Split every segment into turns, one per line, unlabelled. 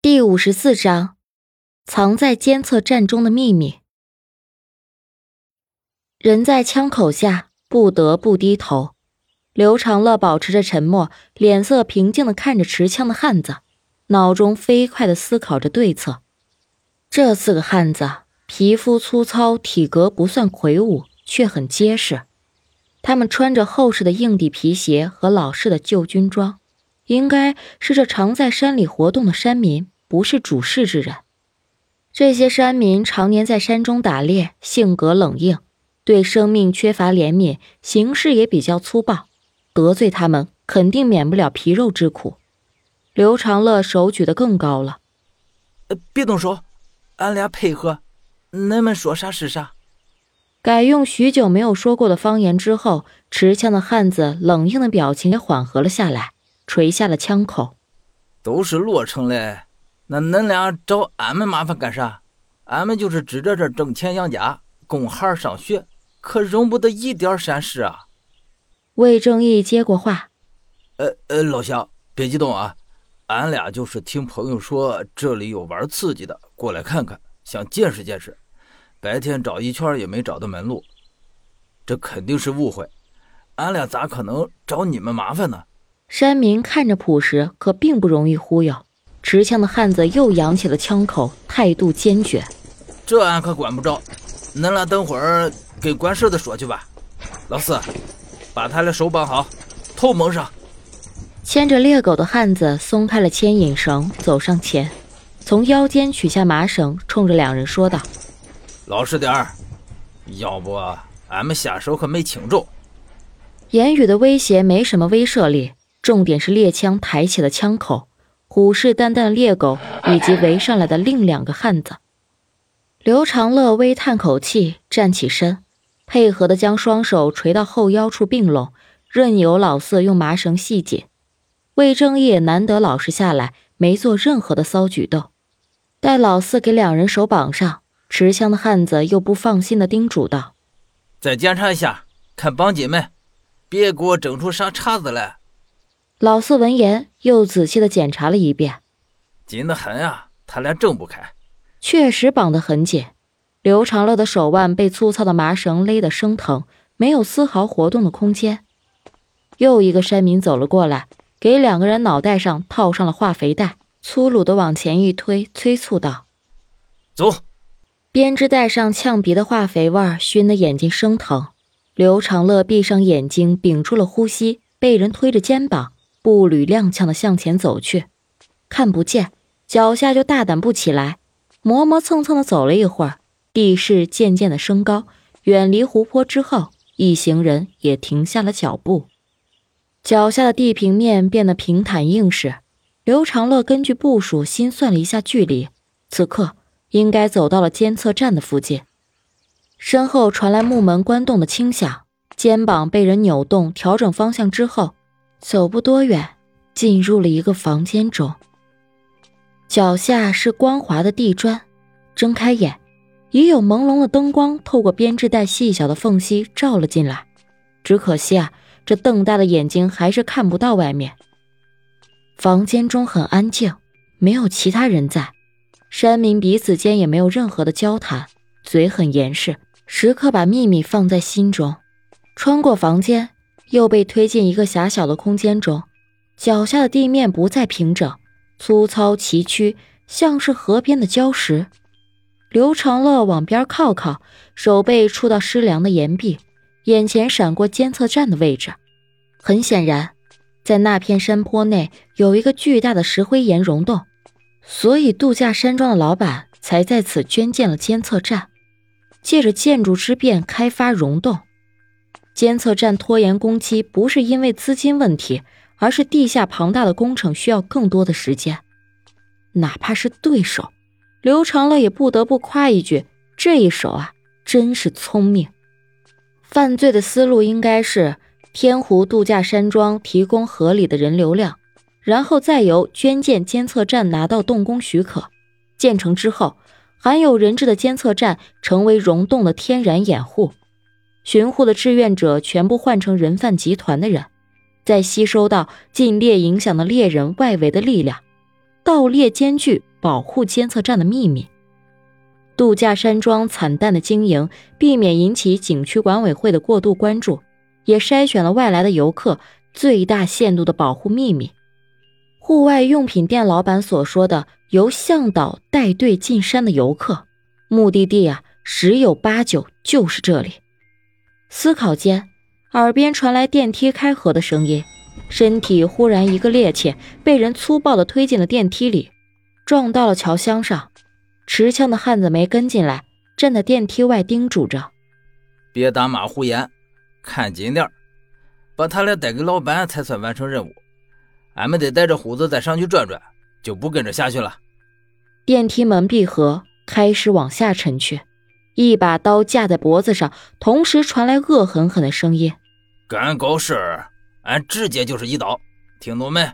第五十四章，藏在监测站中的秘密。人在枪口下，不得不低头。刘长乐保持着沉默，脸色平静的看着持枪的汉子，脑中飞快的思考着对策。这四个汉子皮肤粗糙，体格不算魁梧，却很结实。他们穿着厚实的硬底皮鞋和老式的旧军装。应该是这常在山里活动的山民，不是主事之人。这些山民常年在山中打猎，性格冷硬，对生命缺乏怜悯，行事也比较粗暴。得罪他们，肯定免不了皮肉之苦。刘长乐手举得更高了，
呃，别动手，俺俩配合，恁们说啥是啥。
改用许久没有说过的方言之后，持枪的汉子冷硬的表情也缓和了下来。垂下了枪口，
都是洛城嘞，那恁俩找俺们麻烦干啥？俺们就是指着这挣钱养家，供孩儿上学，可容不得一点闪失啊！
魏正义接过话，
呃呃，老乡别激动啊，俺俩就是听朋友说这里有玩刺激的，过来看看，想见识见识。白天找一圈也没找到门路，这肯定是误会，俺俩咋可能找你们麻烦呢？
山民看着朴实，可并不容易忽悠。持枪的汉子又扬起了枪口，态度坚决：“
这俺可管不着，恁俩等会儿给管事的说去吧。老四，把他俩手绑好，头蒙上。”
牵着猎狗的汉子松开了牵引绳，走上前，从腰间取下麻绳，冲着两人说道：“
老实点儿，要不俺们下手可没轻重。”
言语的威胁没什么威慑力。重点是猎枪抬起了枪口，虎视眈眈的猎狗以及围上来的另两个汉子。刘长乐微叹口气，站起身，配合的将双手垂到后腰处并拢，任由老四用麻绳系紧。魏正义难得老实下来，没做任何的骚举动。待老四给两人手绑上，持枪的汉子又不放心的叮嘱道：“
再检查一下，看绑紧没，别给我整出啥岔子来。”
老四闻言，又仔细的检查了一遍，
紧得很啊，他俩挣不开。
确实绑得很紧，刘长乐的手腕被粗糙的麻绳勒得生疼，没有丝毫活动的空间。又一个山民走了过来，给两个人脑袋上套上了化肥袋，粗鲁的往前一推，催促道：“
走！”
编织袋上呛鼻的化肥味熏得眼睛生疼。刘长乐闭上眼睛，屏住了呼吸，被人推着肩膀。步履踉跄的向前走去，看不见，脚下就大胆不起来，磨磨蹭蹭的走了一会儿，地势渐渐的升高，远离湖泊之后，一行人也停下了脚步，脚下的地平面变得平坦硬实。刘长乐根据部署心算了一下距离，此刻应该走到了监测站的附近。身后传来木门关动的轻响，肩膀被人扭动，调整方向之后。走不多远，进入了一个房间中。脚下是光滑的地砖，睁开眼，已有朦胧的灯光透过编织袋细小的缝隙照了进来。只可惜啊，这瞪大的眼睛还是看不到外面。房间中很安静，没有其他人在。山民彼此间也没有任何的交谈，嘴很严实，时刻把秘密放在心中。穿过房间。又被推进一个狭小的空间中，脚下的地面不再平整，粗糙崎岖，像是河边的礁石。刘长乐往边靠靠，手背触到湿凉的岩壁，眼前闪过监测站的位置。很显然，在那片山坡内有一个巨大的石灰岩溶洞，所以度假山庄的老板才在此捐建了监测站，借着建筑之便开发溶洞。监测站拖延工期不是因为资金问题，而是地下庞大的工程需要更多的时间。哪怕是对手，刘长乐也不得不夸一句：这一手啊，真是聪明。犯罪的思路应该是天湖度假山庄提供合理的人流量，然后再由捐建监测站拿到动工许可。建成之后，含有人质的监测站成为溶洞的天然掩护。巡护的志愿者全部换成人贩集团的人，再吸收到禁猎影响的猎人外围的力量，盗猎兼具保护监测站的秘密。度假山庄惨淡的经营，避免引起景区管委会的过度关注，也筛选了外来的游客，最大限度的保护秘密。户外用品店老板所说的由向导带队进山的游客，目的地啊，十有八九就是这里。思考间，耳边传来电梯开合的声音，身体忽然一个趔趄，被人粗暴的推进了电梯里，撞到了桥箱上。持枪的汉子没跟进来，站在电梯外叮嘱着：“
别打马虎眼，看紧点把他俩带给老板才算完成任务。俺们得带着虎子再上去转转，就不跟着下去了。”
电梯门闭合，开始往下沉去，一把刀架在脖子上，同时传来恶狠狠的声音：“
敢搞事儿，俺直接就是一刀，听懂没？”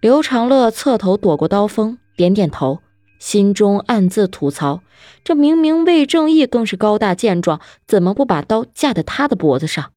刘长乐侧头躲过刀锋，点点头。心中暗自吐槽：这明明魏正义更是高大健壮，怎么不把刀架在他的脖子上？